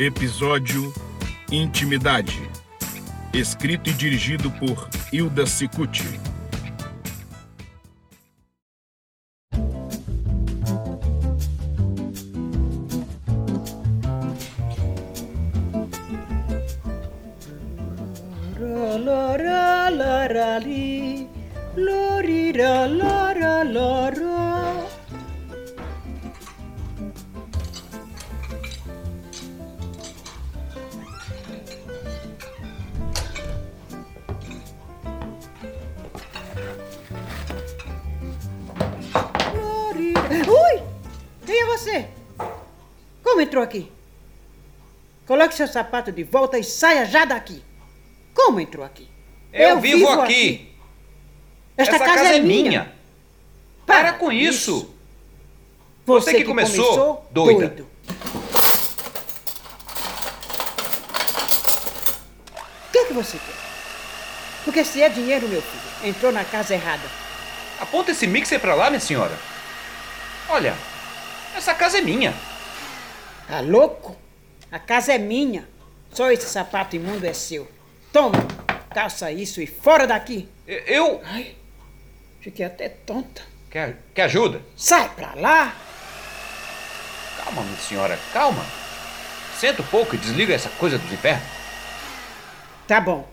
Episódio Intimidade. Escrito e dirigido por Hilda Cicuti. Como entrou aqui? Coloque seu sapato de volta e saia já daqui. Como entrou aqui? Eu, vivo, aqui. Esta Essa casa, é minha. Para com isso. Você, Você que começou, doida. doido. O que, é que você quer? Porque se é dinheiro, meu filho, entrou na casa errada. Aponta esse mixer pra lá, minha senhora. Olha, essa casa é minha. Tá louco? A casa é minha. Só esse sapato imundo é seu. Toma, calça isso e fora daqui. Eu. Ai, fiquei até tonta. Quer, quer ajuda? Sai pra lá. Calma, minha senhora, calma. Senta um pouco e desliga essa coisa dos infernos. Tá bom.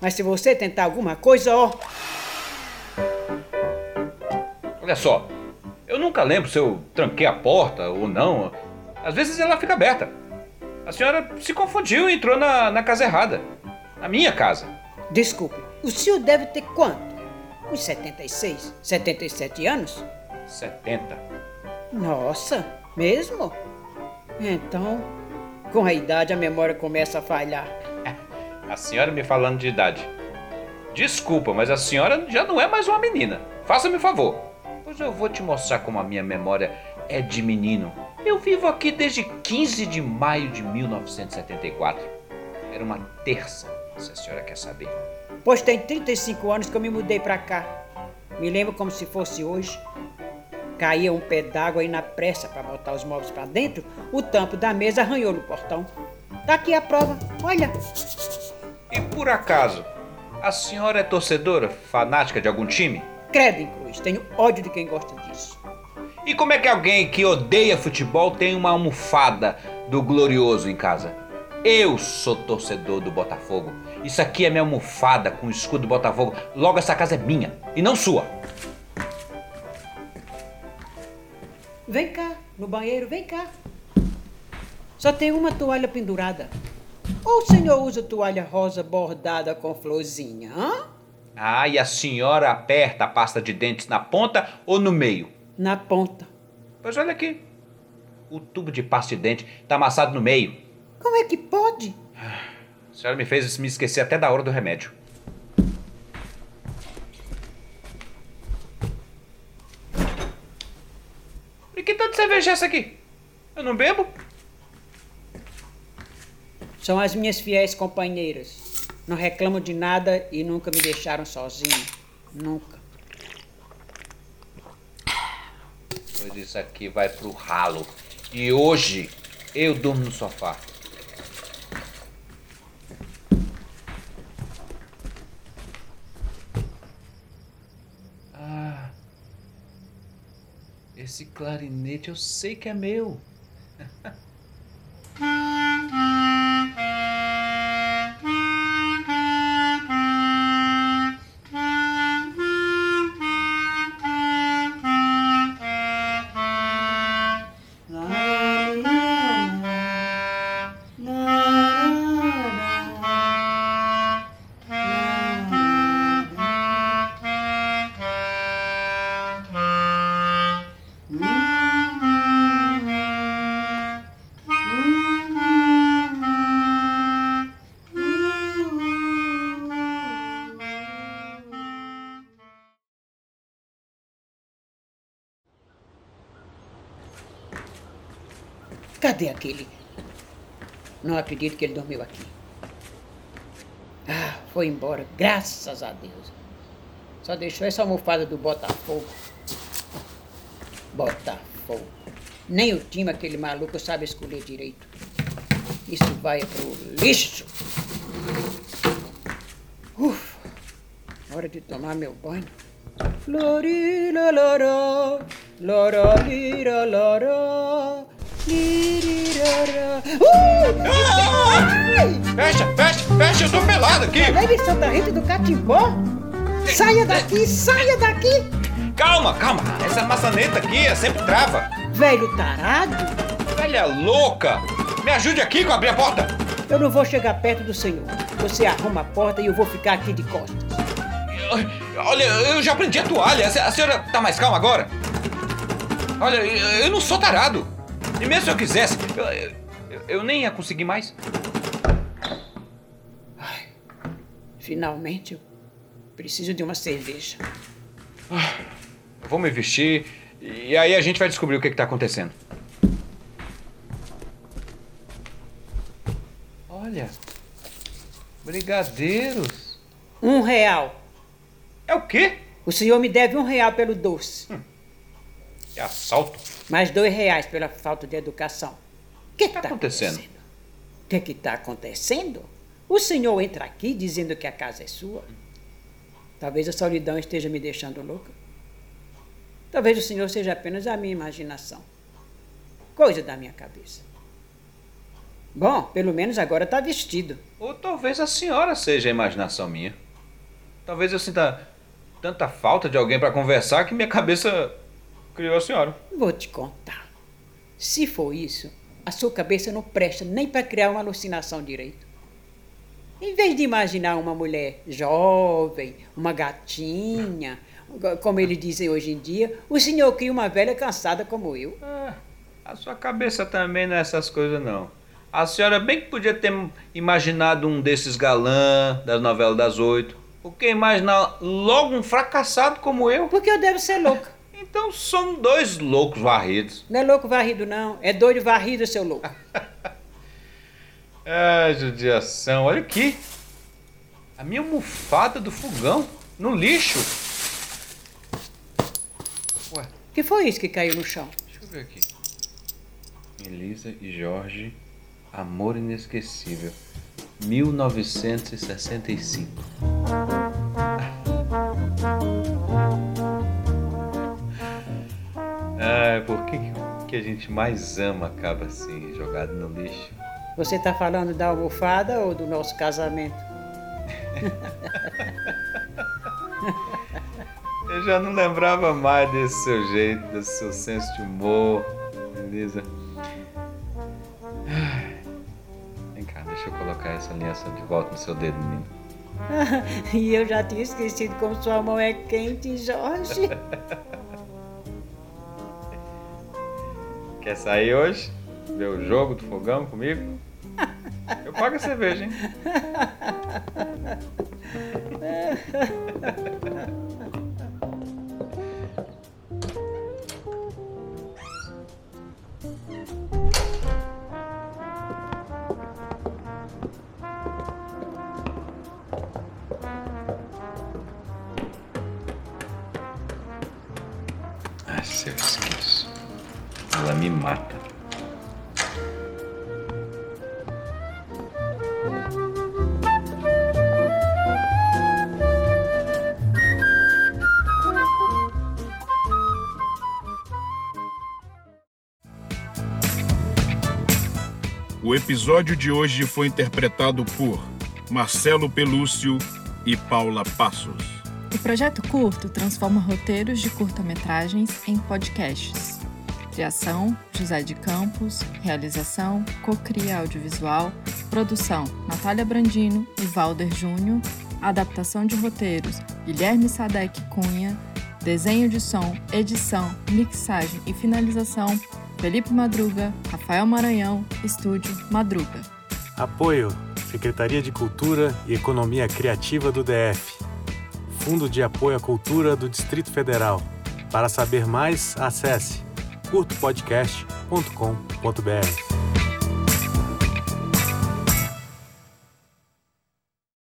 Mas se você tentar alguma coisa, ó, Olha só, eu nunca lembro se eu tranquei a porta ou não. Às vezes ela fica aberta. A senhora se confundiu e entrou na, na casa errada. Na minha casa. desculpe. O senhor deve ter quanto? Uns 76, 77 anos? 70. Nossa, mesmo? Então, com a idade a memória começa a falhar. A senhora me falando de idade. Desculpa, mas a senhora já não é mais uma menina. Faça-me um favor. Pois eu vou te mostrar como a minha memória é de menino. Eu vivo aqui desde 15 de maio de 1974. Era uma terça, se a senhora quer saber. Pois tem 35 anos que eu me mudei pra cá. Me lembro como se fosse hoje. Caía um pé d'água aí na pressa para botar os móveis pra dentro, o tampo da mesa arranhou no portão. Tá aqui a prova, olha. E por acaso, a senhora é torcedora, fanática de algum time? Credo em cruz, tenho ódio de quem gosta disso. E como é que alguém que odeia futebol tem uma almofada do Glorioso em casa? Eu sou torcedor do Botafogo. Isso aqui é minha almofada com o escudo do Botafogo. Logo, essa casa é minha e não sua. Vem cá, no banheiro, vem cá. Só tem uma toalha pendurada. Ou o senhor usa toalha rosa bordada com florzinha, hã? Ah, e a senhora aperta a pasta de dentes na ponta ou no meio? Na ponta. Pois olha aqui. O tubo de pasta de dente está amassado no meio. Como é que pode? A senhora me fez me esquecer até da hora do remédio. E que tanto cerveja é essa aqui? Eu não bebo? São as minhas fiéis companheiras. Não reclamam de nada e nunca me deixaram sozinho. Nunca. Pois isso aqui vai pro ralo. E hoje eu durmo no sofá. Ah. Esse clarinete eu sei que é meu. Cadê aquele? Não acredito que ele dormiu aqui. Ah, foi embora, graças a Deus. Só deixou essa almofada do Botafogo. Botafogo. Nem o time, aquele maluco, sabe escolher direito. Isso vai pro lixo. Ufa, hora de tomar meu banho. Floriloloró, loroliroloró, Uh! Ai! Fecha, fecha, fecha, eu tô pelado aqui! Leve Santa Rita do Catimbó? Saia daqui, saia daqui! Calma, calma, essa maçaneta aqui é sempre trava. Velho tarado, Velha louca! Me ajude aqui com abrir a porta! eu não vou chegar perto do senhor. Você arruma a porta e eu vou ficar aqui de costas. Olha, eu já prendi a toalha. A se- a senhora tá mais calma agora? Olha, eu não sou tarado. E mesmo se eu quisesse, eu, eu- eu nem ia conseguir mais. Finalmente, eu preciso de uma cerveja. Eu vou me vestir e aí a gente vai descobrir o que, que tá acontecendo. Olha, brigadeiros. Um real. É o quê? O senhor me deve um real pelo doce, É assalto. mais dois reais pela falta de educação. O que está Tá acontecendo? O que está acontecendo? O senhor entra aqui dizendo que a casa é sua. Talvez a solidão esteja me deixando louca. Talvez o senhor seja apenas a minha imaginação. Coisa da minha cabeça. Bom, pelo menos agora está vestido. Ou talvez a senhora seja a imaginação minha. Talvez eu sinta tanta falta de alguém para conversar que minha cabeça criou a senhora. Vou te contar. Se for isso, a sua cabeça não presta nem para criar uma alucinação direito. Em vez de imaginar uma mulher jovem, uma gatinha, como eles dizem hoje em dia, o senhor cria uma velha cansada como eu. Ah, a sua cabeça também não é essas coisas, não. A senhora bem que podia ter imaginado um desses galã das novelas das oito. Por que imaginar logo um fracassado como eu? Porque eu devo ser louca. Então somos dois loucos varridos. Não é louco varrido, não. É doido varrido, seu louco. Ah, judiação. Olha aqui. A minha almofada do fogão. No lixo. Ué, O que foi isso que caiu no chão? deixa eu ver aqui. Elisa e Jorge. Amor inesquecível. 1965. Que, a gente mais ama acaba assim, jogado no lixo? Você está falando da almofada ou do nosso casamento? Eu já não lembrava mais desse seu jeito, desse seu senso de humor. Ai. Vem cá, deixa eu colocar essa aliança de volta no seu dedo, menino. e eu já tinha esquecido como sua mão é quente, Jorge. Quer sair hoje? Ver o jogo do fogão comigo? Eu pago a cerveja, hein? Ah, se eu esqueço. Ela me mata. O episódio de hoje foi interpretado por Marcelo Pelúcio e Paula Passos. O projeto curto transforma roteiros de curta-metragens em podcasts. Criação: José de Campos. Realização: Cocria Audiovisual. Produção: Natália Brandino e Valder Júnior. Adaptação de roteiros: Guilherme Sadek Cunha. Desenho de som, edição, mixagem e finalização: Felipe Madruga, Rafael Maranhão, Estúdio Madruga. Apoio Secretaria de Cultura e Economia Criativa do DF. Fundo de Apoio à Cultura do Distrito Federal. Para saber mais, acesse curtopodcast.com.br.